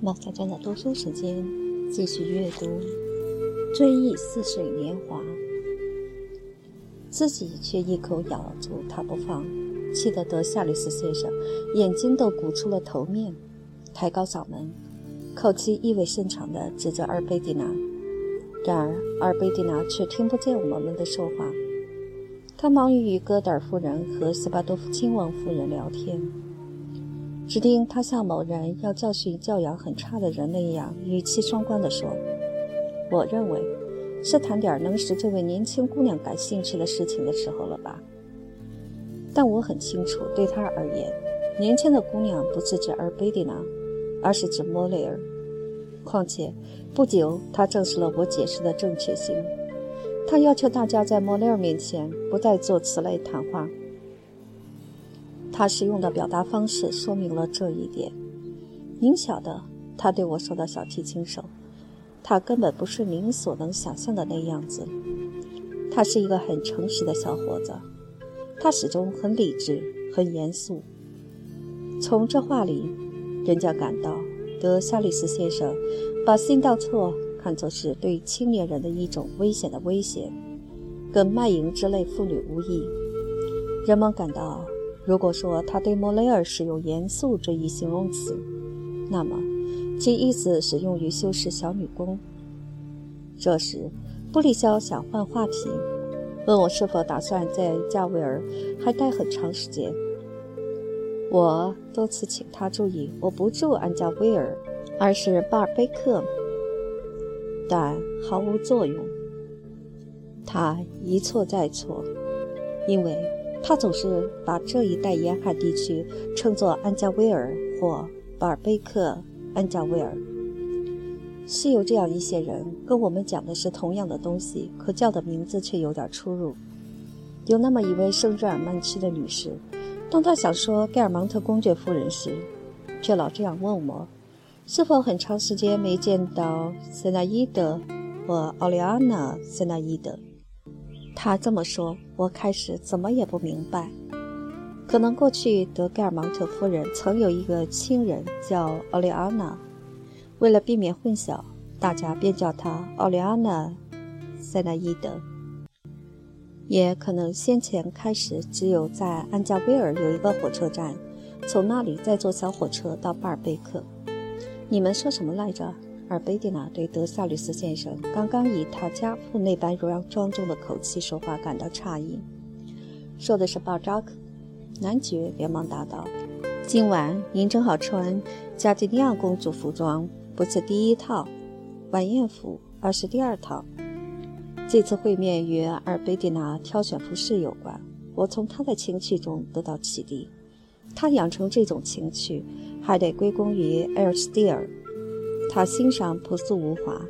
毛小娟的读书时间，继续阅读《追忆似水年华》，自己却一口咬住他不放，气得德夏吕斯先生眼睛都鼓出了头面，抬高嗓门，口气意味深长地指着阿尔贝蒂娜。然而阿尔贝蒂娜却听不见我们的说话，她忙于与戈德尔夫人和斯巴多夫亲王夫人聊天。指定他像某人要教训教养很差的人那样，语气双关地说：“我认为，是谈点能使这位年轻姑娘感兴趣的事情的时候了吧？但我很清楚，对他而言，年轻的姑娘不是指尔贝蒂娜，而是指莫雷尔。况且，不久他证实了我解释的正确性。他要求大家在莫雷尔面前不再做此类谈话。”他使用的表达方式说明了这一点。您晓得，他对我说的小提琴手，他根本不是您所能想象的那样子。他是一个很诚实的小伙子，他始终很理智、很严肃。从这话里，人家感到德夏利斯先生把新道错看作是对青年人的一种危险的威胁，跟卖淫之类妇女无异。人们感到。如果说他对莫雷尔使用“严肃”这一形容词，那么其意思是用于修饰小女工。这时，布里肖想换话题，问我是否打算在加维尔还待很长时间。我多次请他注意，我不住安加威尔，而是巴尔贝克，但毫无作用。他一错再错，因为。他总是把这一带沿海地区称作安加威尔或巴尔贝克安加威尔。是有这样一些人跟我们讲的是同样的东西，可叫的名字却有点出入。有那么一位圣日耳曼区的女士，当她想说盖尔芒特公爵夫人时，却老这样问我：是否很长时间没见到塞纳伊德或奥利安娜塞纳伊德？他这么说，我开始怎么也不明白。可能过去德盖尔芒特夫人曾有一个亲人叫奥利安娜，为了避免混淆，大家便叫她奥利安娜·塞纳伊德。也可能先前开始只有在安加威尔有一个火车站，从那里再坐小火车到巴尔贝克。你们说什么来着？而贝蒂娜对德萨吕斯先生刚刚以他家父那般柔然庄重的口气说话感到诧异。说的是巴扎克。男爵连忙答道：“今晚您正好穿加迪尼亚公主服装，不是第一套晚宴服，而是第二套。这次会面与阿尔贝蒂娜挑选服饰有关。我从她的情趣中得到启迪。她养成这种情趣，还得归功于埃尔斯蒂尔。”他欣赏朴素无华，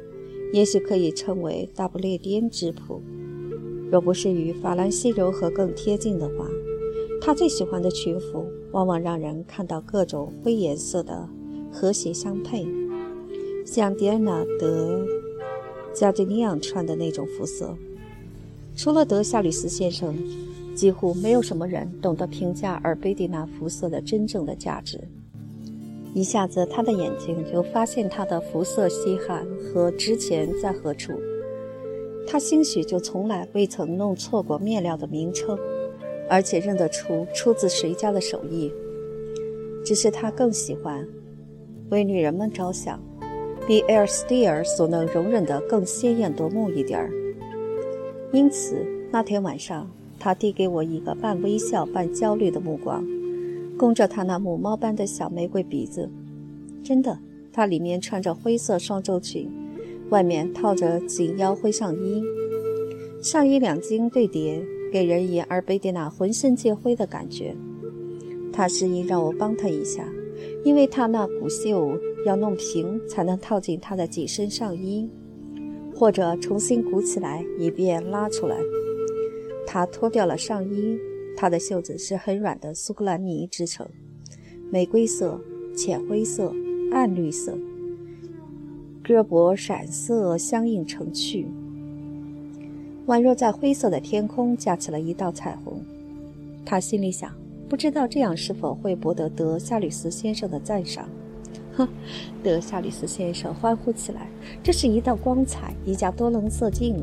也许可以称为大不列颠质朴。若不是与法兰西柔和更贴近的话，他最喜欢的裙服往往让人看到各种灰颜色的和谐相配，像迪安娜·德加迪尼昂穿的那种肤色。除了德夏吕斯先生，几乎没有什么人懂得评价尔贝蒂娜肤色的真正的价值。一下子，他的眼睛就发现他的肤色稀罕和值钱在何处。他兴许就从来未曾弄错过面料的名称，而且认得出出自谁家的手艺。只是他更喜欢为女人们着想，比埃尔斯蒂尔所能容忍的更鲜艳夺目一点儿。因此，那天晚上，他递给我一个半微笑半焦虑的目光。供着她那母猫般的小玫瑰鼻子，真的，她里面穿着灰色双周裙，外面套着紧腰灰上衣，上衣两襟对叠，给人以阿尔贝蒂娜浑身皆灰的感觉。她示意让我帮她一下，因为她那骨袖要弄平才能套进她的紧身上衣，或者重新鼓起来以便拉出来。她脱掉了上衣。它的袖子是很软的苏格兰呢织成，玫瑰色、浅灰色、暗绿色，胳膊闪色相映成趣，宛若在灰色的天空架起了一道彩虹。他心里想：不知道这样是否会博得德夏吕斯先生的赞赏，哼，德夏吕斯先生欢呼起来：“这是一道光彩，一架多棱色镜。”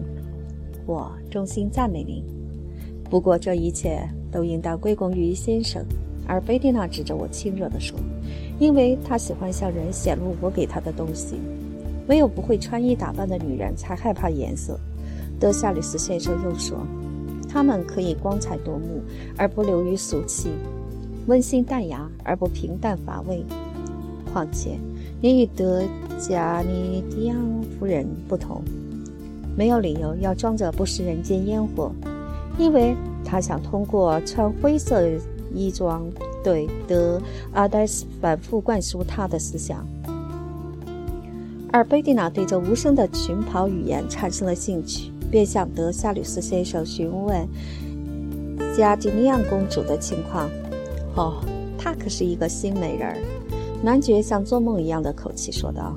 我衷心赞美您。不过这一切都应当归功于先生。而贝蒂娜指着我轻热地说：“因为他喜欢向人显露我给他的东西。唯有不会穿衣打扮的女人才害怕颜色。”德夏里斯先生又说：“他们可以光彩夺目而不流于俗气，温馨淡雅而不平淡乏味。况且，你与德加尼迪昂夫人不同，没有理由要装着不食人间烟火，因为他想通过穿灰色衣装对德阿黛斯反复灌输他的思想。”而贝蒂娜对这无声的裙袍语言产生了兴趣。便向德夏吕斯先生询问加迪尼亚公主的情况。哦，她可是一个新美人儿。男爵像做梦一样的口气说道：“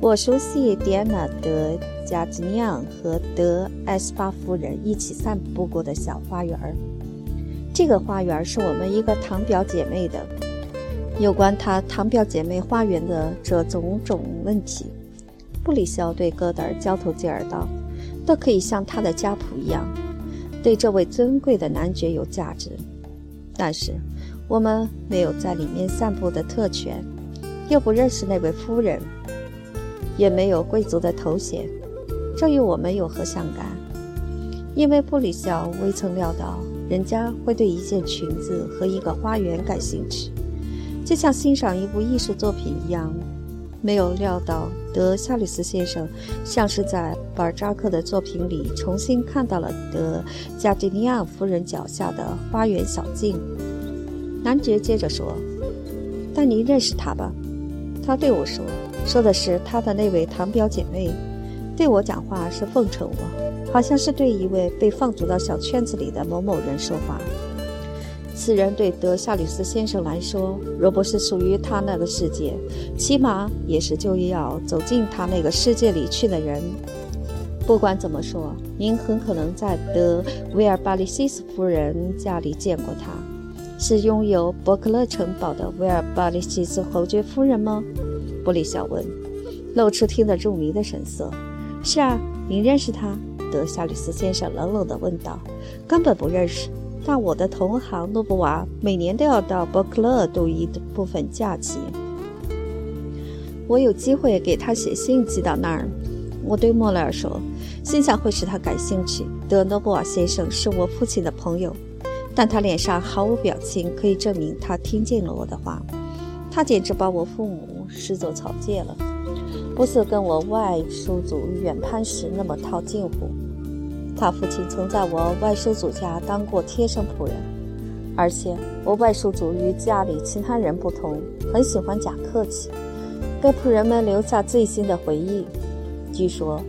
我熟悉迪安娜·德加吉尼昂和德埃斯巴夫人一起散步过的小花园儿。这个花园是我们一个堂表姐妹的。有关她堂表姐妹花园的这种种问题，布里肖对戈德尔交头接耳道。”都可以像他的家谱一样，对这位尊贵的男爵有价值，但是我们没有在里面散步的特权，又不认识那位夫人，也没有贵族的头衔，这与我们有何相干？因为布里肖未曾料到人家会对一件裙子和一个花园感兴趣，就像欣赏一部艺术作品一样。没有料到，德夏吕斯先生像是在巴尔扎克的作品里重新看到了德加迪尼亚夫人脚下的花园小径。男爵接着说：“但您认识她吧？”他对我说：“说的是他的那位堂表姐妹，对我讲话是奉承我，好像是对一位被放逐到小圈子里的某某人说话。”此人对德夏吕斯先生来说，若不是属于他那个世界，起码也是就要走进他那个世界里去的人。不管怎么说，您很可能在德维尔巴利西斯夫人家里见过他。是拥有伯克勒城堡的维尔巴利西斯侯爵夫人吗？布里肖问，露出听得入迷的神色。是啊，您认识他？德夏吕斯先生冷冷地问道。根本不认识。但我的同行诺布瓦每年都要到伯克勒度一部分假期，我有机会给他写信寄到那儿。我对莫雷尔说，心想会使他感兴趣。德诺布瓦先生是我父亲的朋友，但他脸上毫无表情，可以证明他听见了我的话。他简直把我父母视作草芥了，不似跟我外叔祖远攀时那么套近乎。他父亲曾在我外叔祖家当过贴身仆人，而且我外叔祖与家里其他人不同，很喜欢假客气，给仆人们留下最新的回忆。据说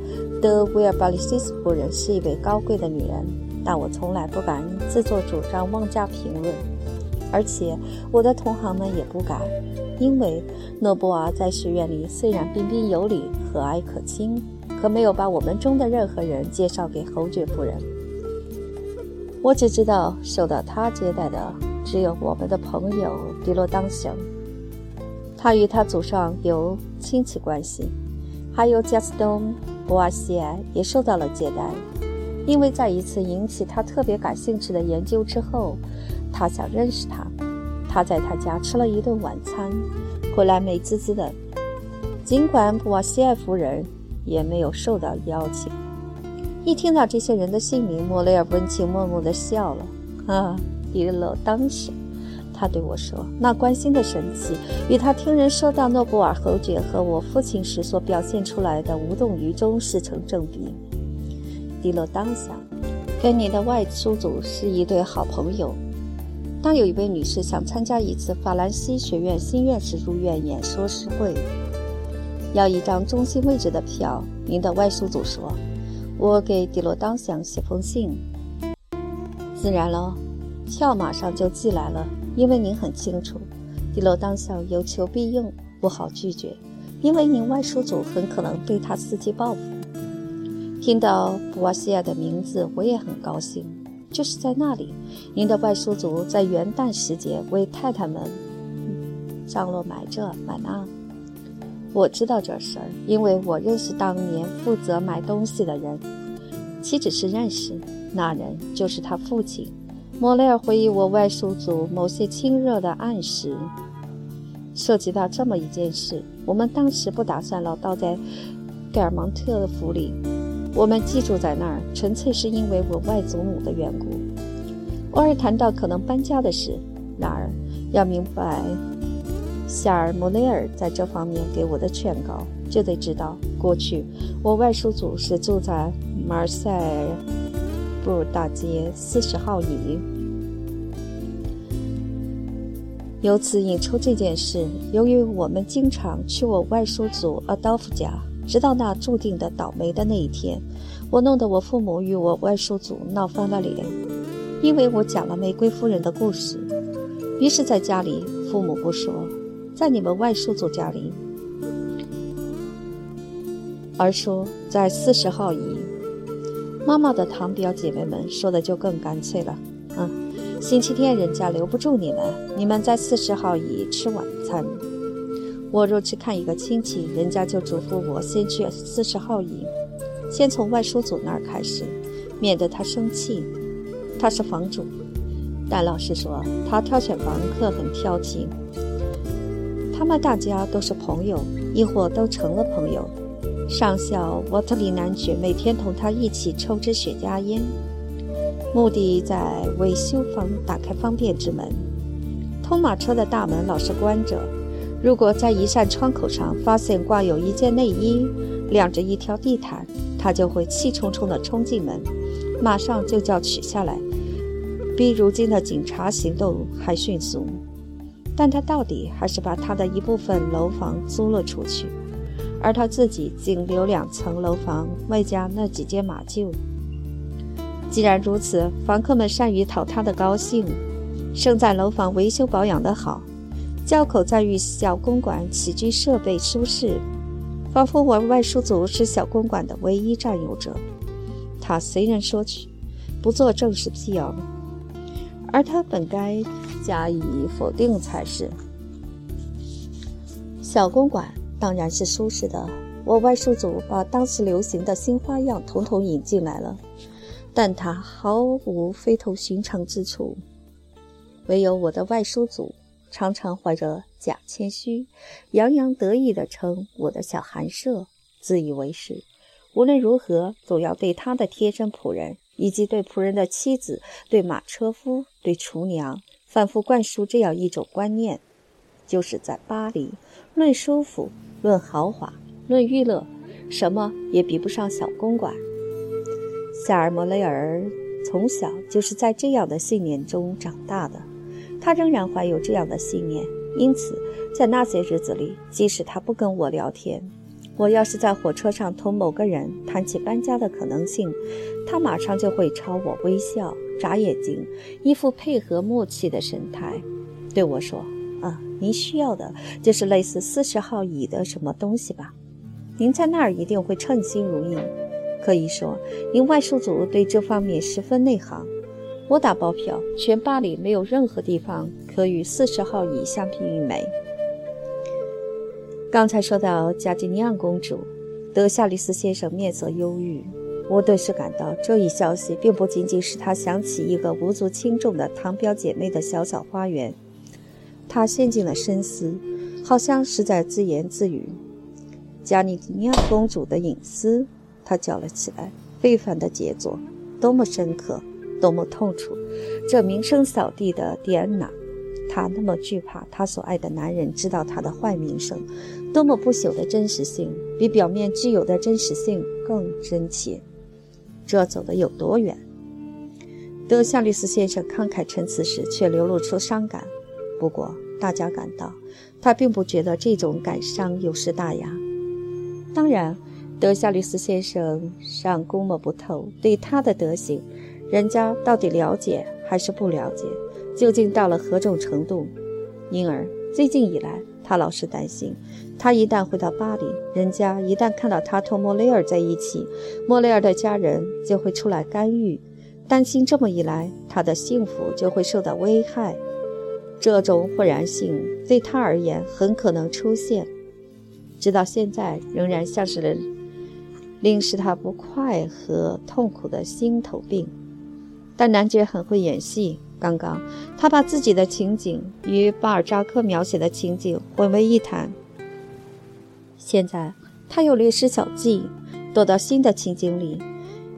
德维尔巴利西斯夫人是一位高贵的女人，但我从来不敢自作主张妄加评论，而且我的同行们也不敢，因为诺布尔在学院里虽然彬彬有礼、和蔼可亲。可没有把我们中的任何人介绍给侯爵夫人。我只知道受到他接待的只有我们的朋友迪罗当雄，他与他祖上有亲戚关系，还有加斯东·博瓦西埃也受到了接待。因为在一次引起他特别感兴趣的研究之后，他想认识他。他在他家吃了一顿晚餐，回来美滋滋的。尽管博瓦西埃夫人。也没有受到邀请。一听到这些人的姓名，莫雷尔温情脉脉地笑了。啊，迪勒当时，他对我说：“那关心的神气，与他听人说到诺布尔侯爵和我父亲时所表现出来的无动于衷是成正比。”迪勒当想，跟你的外叔祖是一对好朋友。当有一位女士想参加一次法兰西学院新院士入院演说时会。要一张中心位置的票。您的外叔祖说：“我给迪罗当想写封信。”自然了，票马上就寄来了。因为您很清楚，迪罗当想有求必应，不好拒绝。因为您外叔祖很可能对他伺机报复。听到布瓦西亚的名字，我也很高兴。就是在那里，您的外叔祖在元旦时节为太太们上落买这买那。我知道这事儿，因为我认识当年负责买东西的人。岂止是认识，那人就是他父亲。莫雷尔回忆我外叔祖某些亲热的暗示。涉及到这么一件事，我们当时不打算老待在盖尔蒙特的府里，我们寄住在那儿，纯粹是因为我外祖母的缘故。偶尔谈到可能搬家的事，然而要明白夏尔·莫雷尔在这方面给我的劝告，就得知道过去我外叔祖是住在马尔塞布大街四十号里。由此引出这件事，由于我们经常去我外叔祖阿道夫家，直到那注定的倒霉的那一天，我弄得我父母与我外叔祖闹翻了脸，因为我讲了玫瑰夫人的故事。于是，在家里，父母不说，在你们外叔祖家里，而说在四十号椅。妈妈的堂表姐妹们说的就更干脆了，嗯。星期天人家留不住你们，你们在四十号椅吃晚餐。我若去看一个亲戚，人家就嘱咐我先去四十号营，先从外叔祖那儿开始，免得他生气。他是房主，但老实说，他挑选房客很挑剔。他们大家都是朋友，亦或都成了朋友。上校沃特里男爵每天同他一起抽支雪茄烟。目的在为修房打开方便之门，通马车的大门老是关着。如果在一扇窗口上发现挂有一件内衣，晾着一条地毯，他就会气冲冲地冲进门，马上就叫取下来，比如今的警察行动还迅速。但他到底还是把他的一部分楼房租了出去，而他自己仅留两层楼房，外加那几间马厩。既然如此，房客们善于讨他的高兴。胜在楼房维修保养得好，交口在于小公馆起居设备舒适，仿佛我外叔祖是小公馆的唯一占有者。他随人说去，不做正式辟谣，而他本该加以否定才是。小公馆当然是舒适的，我外叔祖把当时流行的新花样统统引进来了。但他毫无非同寻常之处，唯有我的外叔祖常常怀着假谦虚，洋洋得意地称我的小寒舍，自以为是。无论如何，总要对他的贴身仆人，以及对仆人的妻子、对马车夫、对厨娘，反复灌输这样一种观念：就是在巴黎，论舒服、论豪华、论娱乐，什么也比不上小公馆。夏尔·莫雷尔从小就是在这样的信念中长大的，他仍然怀有这样的信念。因此，在那些日子里，即使他不跟我聊天，我要是在火车上同某个人谈起搬家的可能性，他马上就会朝我微笑、眨眼睛，一副配合默契的神态，对我说：“啊，您需要的就是类似四十号椅的什么东西吧？您在那儿一定会称心如意。”可以说，您外叔祖对这方面十分内行。我打包票，全巴黎没有任何地方可与四十号椅相媲美。刚才说到加吉尼亚公主，德夏利斯先生面色忧郁。我顿时感到，这一消息并不仅仅使他想起一个无足轻重的堂表姐妹的小小花园。他陷进了深思，好像是在自言自语：“加尼亚公主的隐私。”他叫了起来：“非凡的杰作，多么深刻，多么痛楚！这名声扫地的蒂安娜，她那么惧怕她所爱的男人知道她的坏名声，多么不朽的真实性，比表面具有的真实性更真切。这走得有多远？”德夏利斯先生慷慨陈词时，却流露出伤感。不过，大家感到他并不觉得这种感伤有失大雅。当然。德夏律斯先生尚估摸不透对他的德行，人家到底了解还是不了解，究竟到了何种程度？因而最近以来，他老是担心，他一旦回到巴黎，人家一旦看到他同莫雷尔在一起，莫雷尔的家人就会出来干预，担心这么一来，他的幸福就会受到危害。这种忽然性对他而言很可能出现。直到现在仍然像是令使他不快和痛苦的心头病。但男爵很会演戏。刚刚他把自己的情景与巴尔扎克描写的情景混为一谈，现在他又略施小计，躲到新的情景里。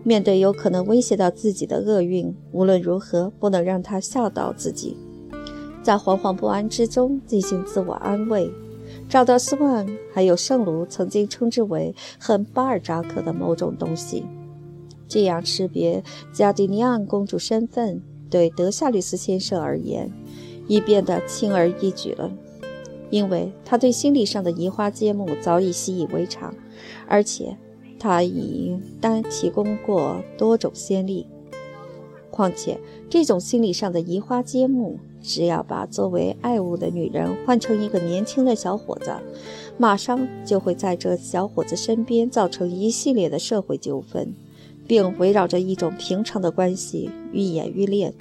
面对有可能威胁到自己的厄运，无论如何不能让他吓到自己，在惶惶不安之中进行自我安慰。赵德斯万还有圣卢曾经称之为很巴尔扎克的某种东西，这样识别加迪尼昂公主身份，对德夏吕斯先生而言已变得轻而易举了，因为他对心理上的移花接木早已习以为常，而且。他已单提供过多种先例，况且这种心理上的移花接木，只要把作为爱物的女人换成一个年轻的小伙子，马上就会在这小伙子身边造成一系列的社会纠纷，并围绕着一种平常的关系愈演愈烈。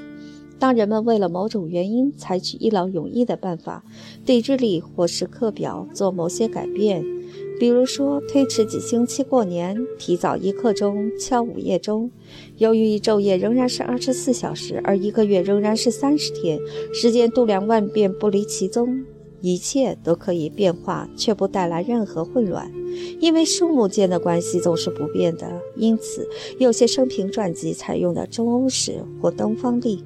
当人们为了某种原因采取一劳永逸的办法，对日历或是课表做某些改变。比如说，推迟几星期过年，提早一刻钟敲午夜钟。由于昼夜仍然是二十四小时，而一个月仍然是三十天，时间度量万变不离其宗，一切都可以变化，却不带来任何混乱。因为树木间的关系总是不变的，因此有些生平传记采用的中欧式或东方历。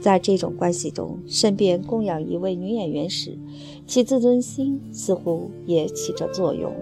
在这种关系中，身边供养一位女演员时，其自尊心似乎也起着作用。